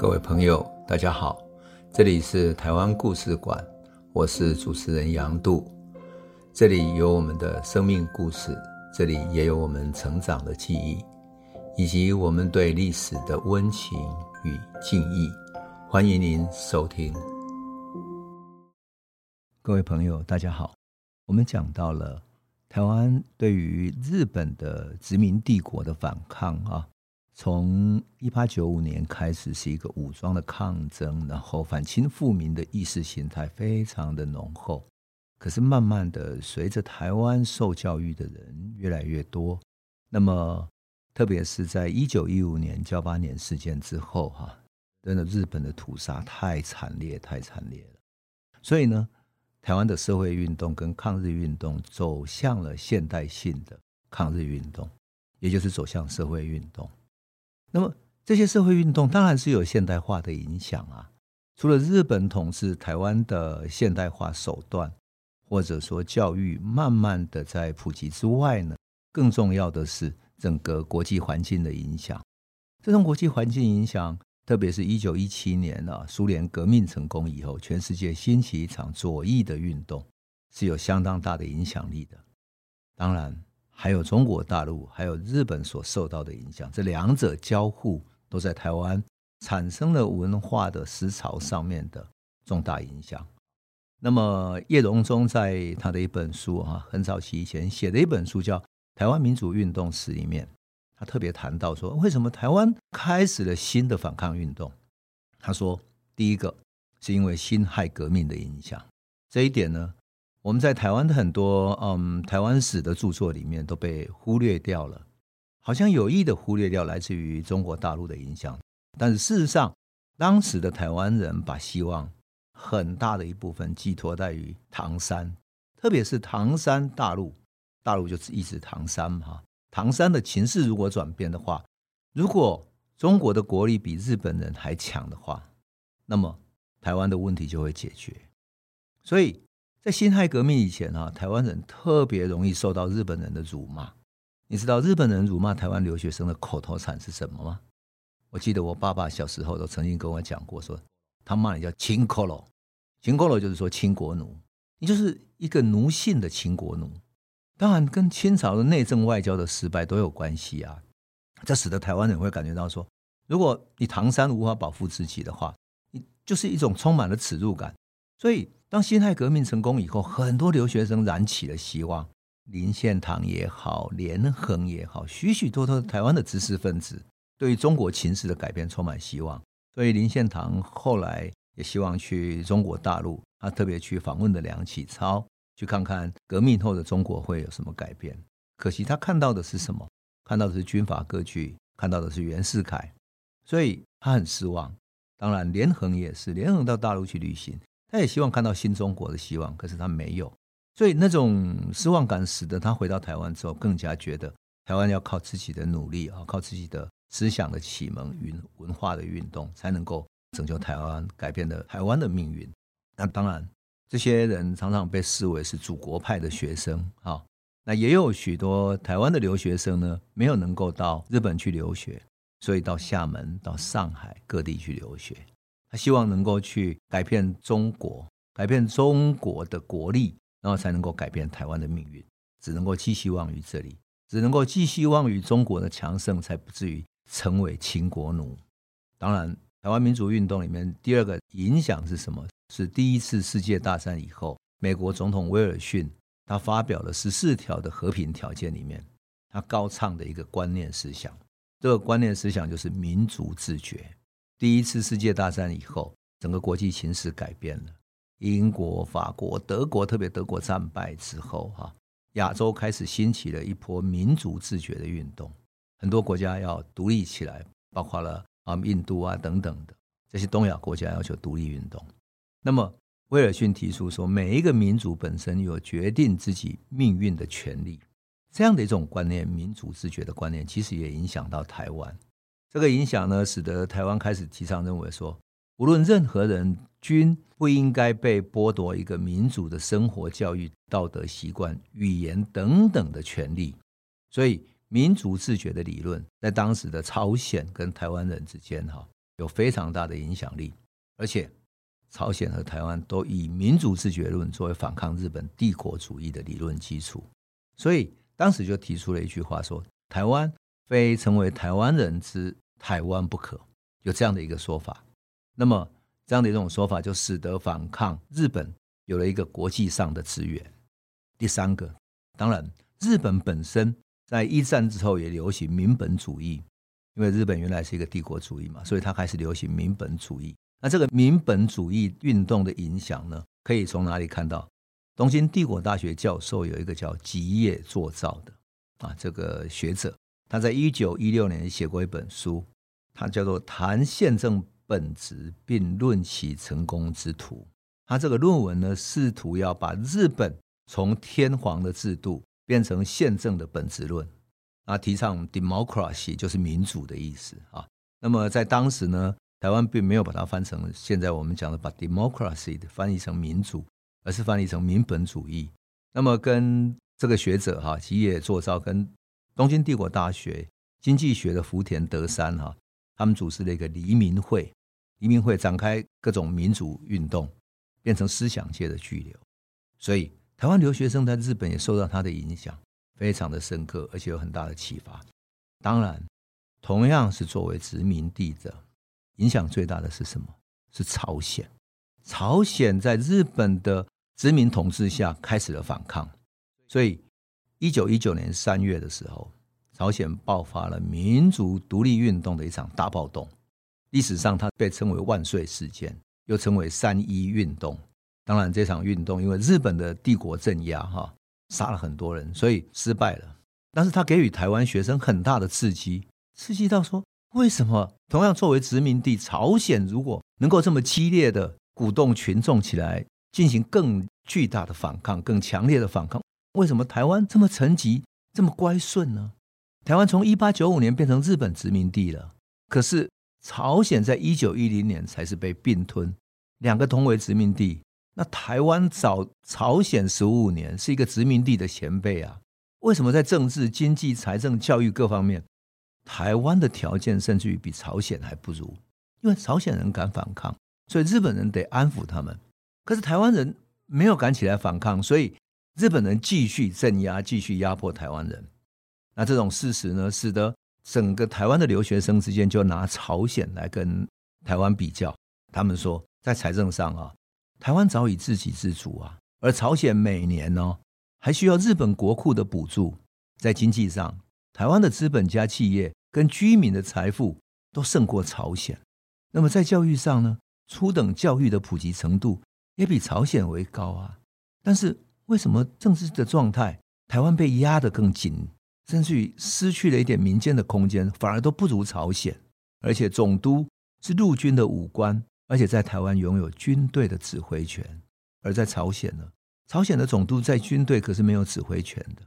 各位朋友，大家好，这里是台湾故事馆，我是主持人杨度，这里有我们的生命故事，这里也有我们成长的记忆，以及我们对历史的温情与敬意。欢迎您收听。各位朋友，大家好，我们讲到了台湾对于日本的殖民帝国的反抗啊。从一八九五年开始是一个武装的抗争，然后反清复明的意识形态非常的浓厚。可是慢慢的，随着台湾受教育的人越来越多，那么特别是在一九一五年交八年事件之后，哈，真的日本的屠杀太惨烈，太惨烈了。所以呢，台湾的社会运动跟抗日运动走向了现代性的抗日运动，也就是走向社会运动。那么这些社会运动当然是有现代化的影响啊。除了日本统治台湾的现代化手段，或者说教育慢慢的在普及之外呢，更重要的是整个国际环境的影响。这种国际环境影响，特别是一九一七年啊，苏联革命成功以后，全世界兴起一场左翼的运动，是有相当大的影响力的。当然。还有中国大陆，还有日本所受到的影响，这两者交互都在台湾产生了文化的思潮上面的重大影响。那么叶荣中在他的一本书啊，很早期以前写的一本书叫《台湾民主运动史》里面，他特别谈到说，为什么台湾开始了新的反抗运动？他说，第一个是因为辛亥革命的影响，这一点呢。我们在台湾的很多嗯，台湾史的著作里面都被忽略掉了，好像有意的忽略掉来自于中国大陆的影响。但是事实上，当时的台湾人把希望很大的一部分寄托在于唐山，特别是唐山大陆，大陆就是一直唐山嘛。唐山的情势如果转变的话，如果中国的国力比日本人还强的话，那么台湾的问题就会解决。所以。在辛亥革命以前啊，台湾人特别容易受到日本人的辱骂。你知道日本人辱骂台湾留学生的口头禅是什么吗？我记得我爸爸小时候都曾经跟我讲过，说他骂你叫“清国佬”，“清国佬”就是说秦国奴，你就是一个奴性的秦国奴。当然，跟清朝的内政外交的失败都有关系啊。这使得台湾人会感觉到说，如果你唐山无法保护自己的话，你就是一种充满了耻辱感。所以，当辛亥革命成功以后，很多留学生燃起了希望。林献堂也好，连横也好，许许多多台湾的知识分子对于中国情势的改变充满希望。所以，林献堂后来也希望去中国大陆，他特别去访问了梁启超，去看看革命后的中国会有什么改变。可惜他看到的是什么？看到的是军阀割据，看到的是袁世凯，所以他很失望。当然，连横也是，连横到大陆去旅行。他也希望看到新中国的希望，可是他没有，所以那种失望感使得他回到台湾之后，更加觉得台湾要靠自己的努力啊，靠自己的思想的启蒙与文化的运动，才能够拯救台湾，改变了台湾的命运。那当然，这些人常常被视为是祖国派的学生啊。那也有许多台湾的留学生呢，没有能够到日本去留学，所以到厦门、到上海各地去留学。他希望能够去改变中国，改变中国的国力，然后才能够改变台湾的命运。只能够寄希望于这里，只能够寄希望于中国的强盛，才不至于成为秦国奴。当然，台湾民主运动里面第二个影响是什么？是第一次世界大战以后，美国总统威尔逊他发表了十四条的和平条件里面，他高唱的一个观念思想。这个观念思想就是民族自觉。第一次世界大战以后，整个国际情势改变了。英国、法国、德国，特别德国战败之后，哈，亚洲开始兴起了一波民族自觉的运动，很多国家要独立起来，包括了啊印度啊等等的这些东亚国家要求独立运动。那么威尔逊提出说，每一个民族本身有决定自己命运的权利，这样的一种观念，民族自觉的观念，其实也影响到台湾。这个影响呢，使得台湾开始提倡认为说，无论任何人均不应该被剥夺一个民主的生活、教育、道德习惯、语言等等的权利。所以，民族自觉的理论在当时的朝鲜跟台湾人之间，哈，有非常大的影响力，而且朝鲜和台湾都以民主自觉论作为反抗日本帝国主义的理论基础，所以当时就提出了一句话说：“台湾非成为台湾人之台湾不可。”有这样的一个说法。那么这样的一种说法，就使得反抗日本有了一个国际上的资源。第三个，当然日本本身在一战之后也流行民本主义。因为日本原来是一个帝国主义嘛，所以它开始流行民本主义。那这个民本主义运动的影响呢，可以从哪里看到？东京帝国大学教授有一个叫吉野作造的啊，这个学者，他在一九一六年写过一本书，他叫做《谈宪政本质并论其成功之途》。他这个论文呢，试图要把日本从天皇的制度变成宪政的本质论。啊提倡 democracy 就是民主的意思啊。那么在当时呢，台湾并没有把它翻成现在我们讲的把 democracy 翻译成民主，而是翻译成民本主义。那么跟这个学者哈吉野作造跟东京帝国大学经济学的福田德山哈，他们组织了一个黎民会，黎民会展开各种民主运动，变成思想界的巨流。所以台湾留学生在日本也受到他的影响。非常的深刻，而且有很大的启发。当然，同样是作为殖民地的，影响最大的是什么？是朝鲜。朝鲜在日本的殖民统治下开始了反抗，所以一九一九年三月的时候，朝鲜爆发了民族独立运动的一场大暴动。历史上，它被称为万岁事件，又称为三一运动。当然，这场运动因为日本的帝国镇压，哈。杀了很多人，所以失败了。但是他给予台湾学生很大的刺激，刺激到说，为什么同样作为殖民地，朝鲜如果能够这么激烈的鼓动群众起来，进行更巨大的反抗、更强烈的反抗，为什么台湾这么沉寂、这么乖顺呢？台湾从一八九五年变成日本殖民地了，可是朝鲜在一九一零年才是被并吞，两个同为殖民地。那台湾早朝鲜十五年是一个殖民地的前辈啊，为什么在政治、经济、财政、教育各方面，台湾的条件甚至于比朝鲜还不如？因为朝鲜人敢反抗，所以日本人得安抚他们。可是台湾人没有敢起来反抗，所以日本人继续镇压、继续压迫台湾人。那这种事实呢，使得整个台湾的留学生之间就拿朝鲜来跟台湾比较。他们说，在财政上啊。台湾早已自给自足啊，而朝鲜每年呢还需要日本国库的补助。在经济上，台湾的资本家企业跟居民的财富都胜过朝鲜。那么在教育上呢，初等教育的普及程度也比朝鲜为高啊。但是为什么政治的状态，台湾被压得更紧，甚至于失去了一点民间的空间，反而都不如朝鲜。而且总督是陆军的武官。而且在台湾拥有军队的指挥权，而在朝鲜呢，朝鲜的总督在军队可是没有指挥权的。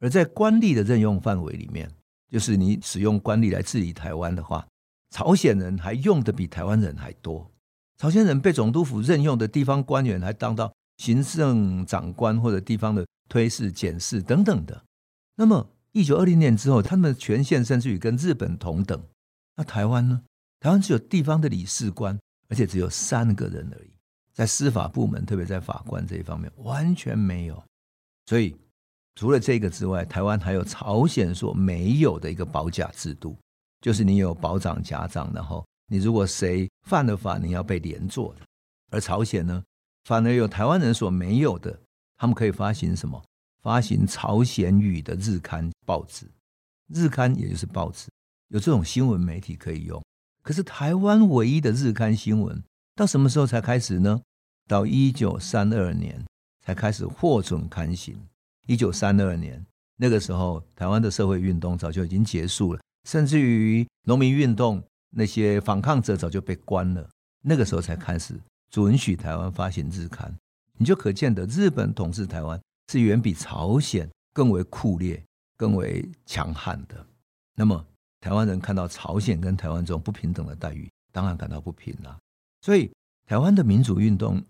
而在官吏的任用范围里面，就是你使用官吏来治理台湾的话，朝鲜人还用的比台湾人还多。朝鲜人被总督府任用的地方官员还当到行政长官或者地方的推事、检事等等的。那么一九二零年之后，他们的权限甚至于跟日本同等。那台湾呢？台湾只有地方的理事官。而且只有三个人而已，在司法部门，特别在法官这一方面完全没有。所以除了这个之外，台湾还有朝鲜所没有的一个保甲制度，就是你有保长、甲长，然后你如果谁犯了法，你要被连坐的。而朝鲜呢，反而有台湾人所没有的，他们可以发行什么？发行朝鲜语的日刊报纸，日刊也就是报纸，有这种新闻媒体可以用。可是台湾唯一的日刊新闻到什么时候才开始呢？到一九三二年才开始获准刊行。一九三二年那个时候，台湾的社会运动早就已经结束了，甚至于农民运动那些反抗者早就被关了。那个时候才开始准许台湾发行日刊，你就可见得日本统治台湾是远比朝鲜更为酷烈、更为强悍的。那么。台湾人看到朝鲜跟台湾这种不平等的待遇，当然感到不平了。所以，台湾的民主运动，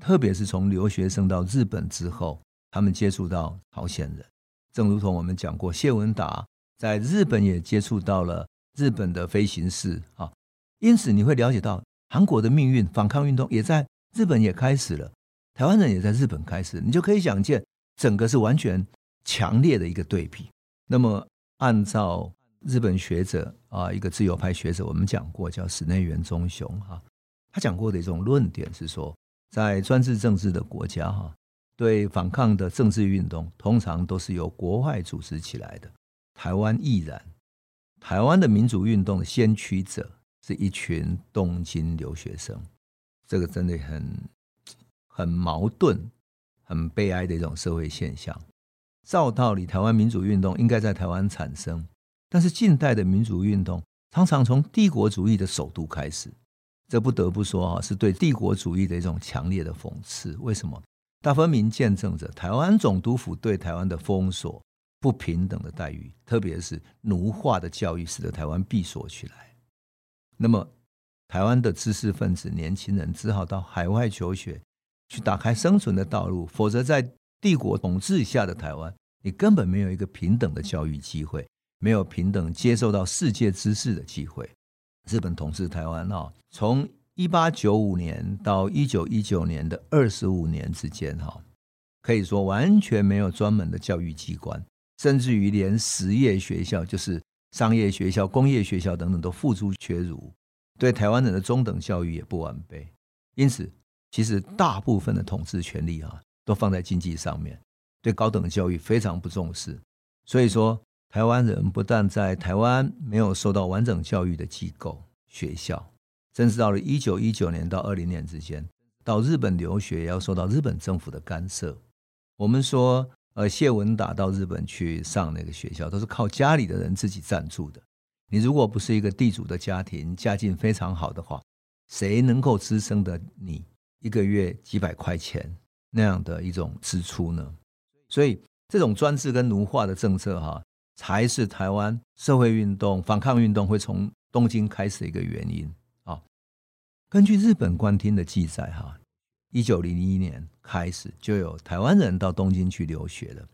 特别是从留学生到日本之后，他们接触到朝鲜人，正如同我们讲过，谢文达在日本也接触到了日本的飞行士啊。因此你会了解到韩国的命运，反抗运动也在日本也开始了，台湾人也在日本开始，你就可以想见，整个是完全强烈的一个对比。那么按照日本学者啊，一个自由派学者，我们讲过叫室内元忠雄哈，他讲过的一种论点是说，在专制政治的国家哈，对反抗的政治运动通常都是由国外组织起来的，台湾亦然。台湾的民主运动的先驱者是一群东京留学生，这个真的很很矛盾、很悲哀的一种社会现象。照道理，台湾民主运动应该在台湾产生。但是近代的民主运动常常从帝国主义的首都开始，这不得不说啊，是对帝国主义的一种强烈的讽刺。为什么？大分明见证着台湾总督府对台湾的封锁、不平等的待遇，特别是奴化的教育，使得台湾闭锁起来。那么，台湾的知识分子、年轻人只好到海外求学，去打开生存的道路。否则，在帝国统治下的台湾，你根本没有一个平等的教育机会。没有平等接受到世界知识的机会。日本统治台湾啊，从一八九五年到一九一九年的二十五年之间，哈，可以说完全没有专门的教育机关，甚至于连实业学校，就是商业学校、工业学校等等，都付诸阙如。对台湾人的中等教育也不完备。因此，其实大部分的统治权力啊，都放在经济上面，对高等教育非常不重视。所以说。台湾人不但在台湾没有受到完整教育的机构、学校，甚至到了一九一九年到二零年之间，到日本留学也要受到日本政府的干涉。我们说，呃，谢文达到日本去上那个学校，都是靠家里的人自己赞助的。你如果不是一个地主的家庭，家境非常好的话，谁能够支撑得你一个月几百块钱那样的一种支出呢？所以，这种专制跟奴化的政策，哈。才是台湾社会运动、反抗运动会从东京开始的一个原因啊。根据日本官厅的记载，哈，一九零一年开始就有台湾人到东京去留学了。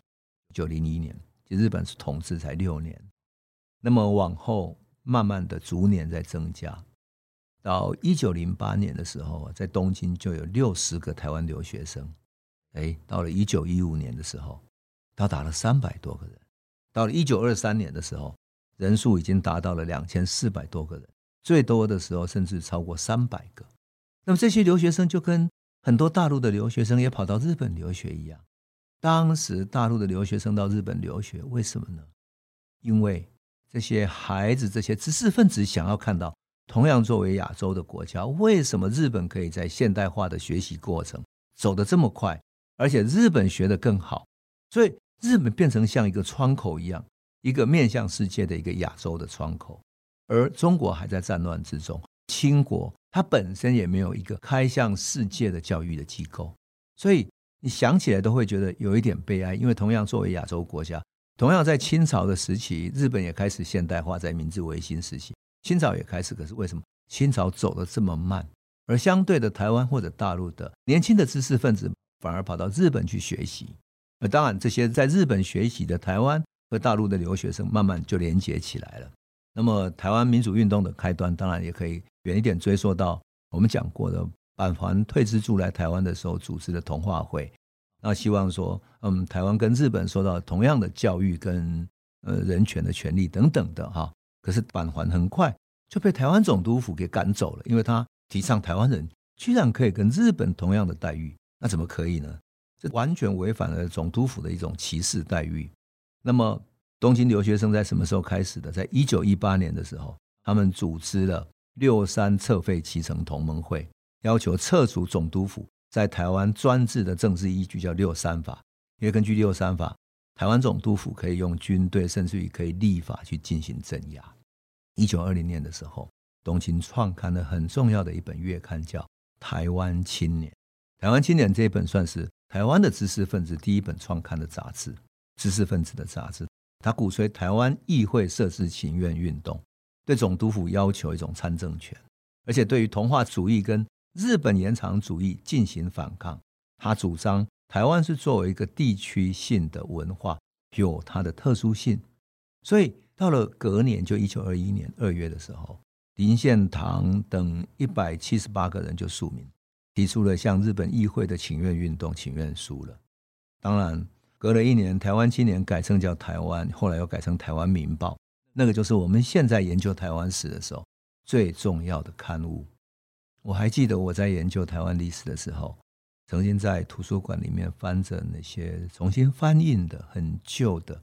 一九零一年，就日本是统治才六年，那么往后慢慢的逐年在增加，到一九零八年的时候，在东京就有六十个台湾留学生。哎，到了一九一五年的时候，到达了三百多个人。到了一九二三年的时候，人数已经达到了两千四百多个人，最多的时候甚至超过三百个。那么这些留学生就跟很多大陆的留学生也跑到日本留学一样。当时大陆的留学生到日本留学，为什么呢？因为这些孩子、这些知识分子想要看到，同样作为亚洲的国家，为什么日本可以在现代化的学习过程走得这么快，而且日本学得更好，所以。日本变成像一个窗口一样，一个面向世界的一个亚洲的窗口，而中国还在战乱之中。清国它本身也没有一个开向世界的教育的机构，所以你想起来都会觉得有一点悲哀。因为同样作为亚洲国家，同样在清朝的时期，日本也开始现代化，在明治维新时期，清朝也开始。可是为什么清朝走得这么慢，而相对的台湾或者大陆的年轻的知识分子反而跑到日本去学习？那当然，这些在日本学习的台湾和大陆的留学生，慢慢就连接起来了。那么，台湾民主运动的开端，当然也可以远一点追溯到我们讲过的板垣退之助来台湾的时候组织的同化会。那希望说，嗯，台湾跟日本受到同样的教育跟呃人权的权利等等的哈。可是板垣很快就被台湾总督府给赶走了，因为他提倡台湾人居然可以跟日本同样的待遇，那怎么可以呢？这完全违反了总督府的一种歧视待遇。那么，东京留学生在什么时候开始的？在一九一八年的时候，他们组织了六三撤废期成同盟会，要求撤除总督府在台湾专制的政治依据，叫六三法。因为根据六三法，台湾总督府可以用军队，甚至于可以立法去进行镇压。一九二零年的时候，东京创刊了很重要的一本月刊，叫《台湾青年》。《台湾青年》这一本算是。台湾的知识分子第一本创刊的杂志，知识分子的杂志，他鼓吹台湾议会设置请愿运动，对总督府要求一种参政权，而且对于同化主义跟日本延长主义进行反抗。他主张台湾是作为一个地区性的文化，有它的特殊性。所以到了隔年，就一九二一年二月的时候，林献堂等一百七十八个人就署名，提出了向日本议会的请愿运动请愿书了。当然，隔了一年，台湾青年改称叫台湾，后来又改成台湾民报，那个就是我们现在研究台湾史的时候最重要的刊物。我还记得我在研究台湾历史的时候，曾经在图书馆里面翻着那些重新翻印的很旧的，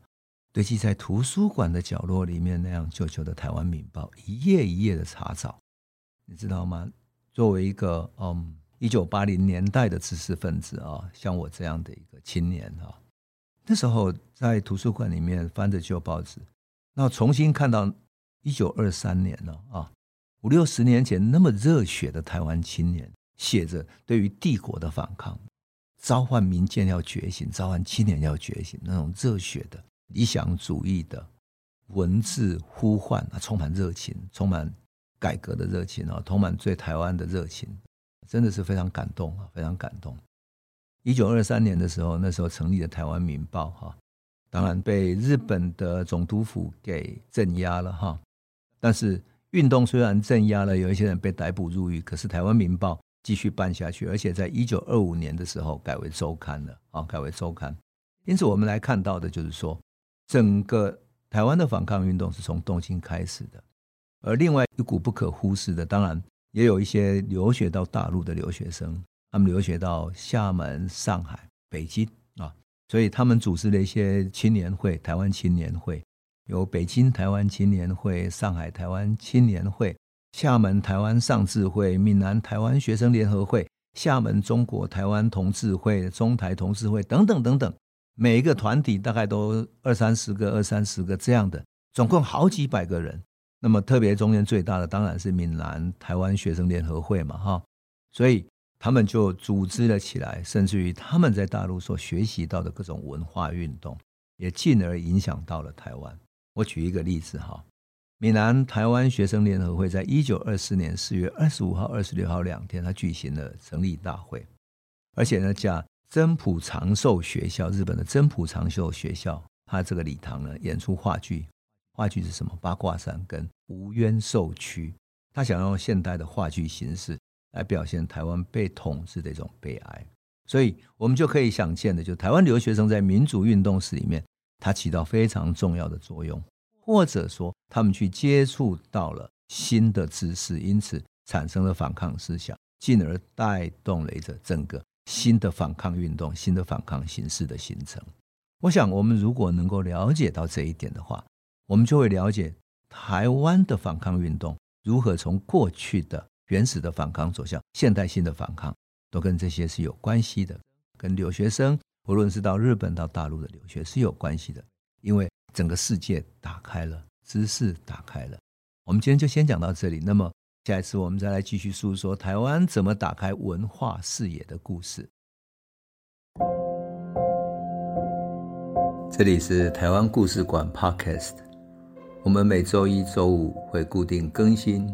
堆积在图书馆的角落里面那样旧旧的《台湾民报》，一页一页的查找，你知道吗？作为一个嗯一九八零年代的知识分子啊，像我这样的一个青年啊，那时候在图书馆里面翻着旧报纸，那重新看到一九二三年了啊。五六十年前，那么热血的台湾青年写着对于帝国的反抗，召唤民间要觉醒，召唤青年要觉醒，那种热血的理想主义的文字呼唤啊，充满热情，充满改革的热情啊，充满对台湾的热情，真的是非常感动啊，非常感动。一九二三年的时候，那时候成立了台湾民报哈，当然被日本的总督府给镇压了哈，但是。运动虽然镇压了，有一些人被逮捕入狱，可是台湾民报继续办下去，而且在一九二五年的时候改为周刊了啊，改为周刊。因此，我们来看到的就是说，整个台湾的反抗运动是从东京开始的，而另外一股不可忽视的，当然也有一些留学到大陆的留学生，他们留学到厦门、上海、北京，所以他们组织了一些青年会，台湾青年会。有北京台湾青年会、上海台湾青年会、厦门台湾上智会、闽南台湾学生联合会、厦门中国台湾同志会、中台同志会等等等等，每一个团体大概都二三十个、二三十个这样的，总共好几百个人。那么特别中间最大的当然是闽南台湾学生联合会嘛，哈，所以他们就组织了起来，甚至于他们在大陆所学习到的各种文化运动，也进而影响到了台湾。我举一个例子哈，闽南台湾学生联合会在一九二四年四月二十五号、二十六号两天，他举行了成立大会，而且呢，叫真朴长寿学校，日本的真朴长寿学校，他这个礼堂呢演出话剧，话剧是什么？八卦山跟无冤受屈，他想用现代的话剧形式来表现台湾被统治的一种悲哀，所以我们就可以想见的，就台湾留学生在民主运动史里面。它起到非常重要的作用，或者说他们去接触到了新的知识，因此产生了反抗思想，进而带动了一个整个新的反抗运动、新的反抗形式的形成。我想，我们如果能够了解到这一点的话，我们就会了解台湾的反抗运动如何从过去的原始的反抗走向现代性的反抗，都跟这些是有关系的，跟留学生。无论是到日本到大陆的留学是有关系的，因为整个世界打开了，知识打开了。我们今天就先讲到这里，那么下一次我们再来继续诉说台湾怎么打开文化视野的故事。这里是台湾故事馆 Podcast，我们每周一、周五会固定更新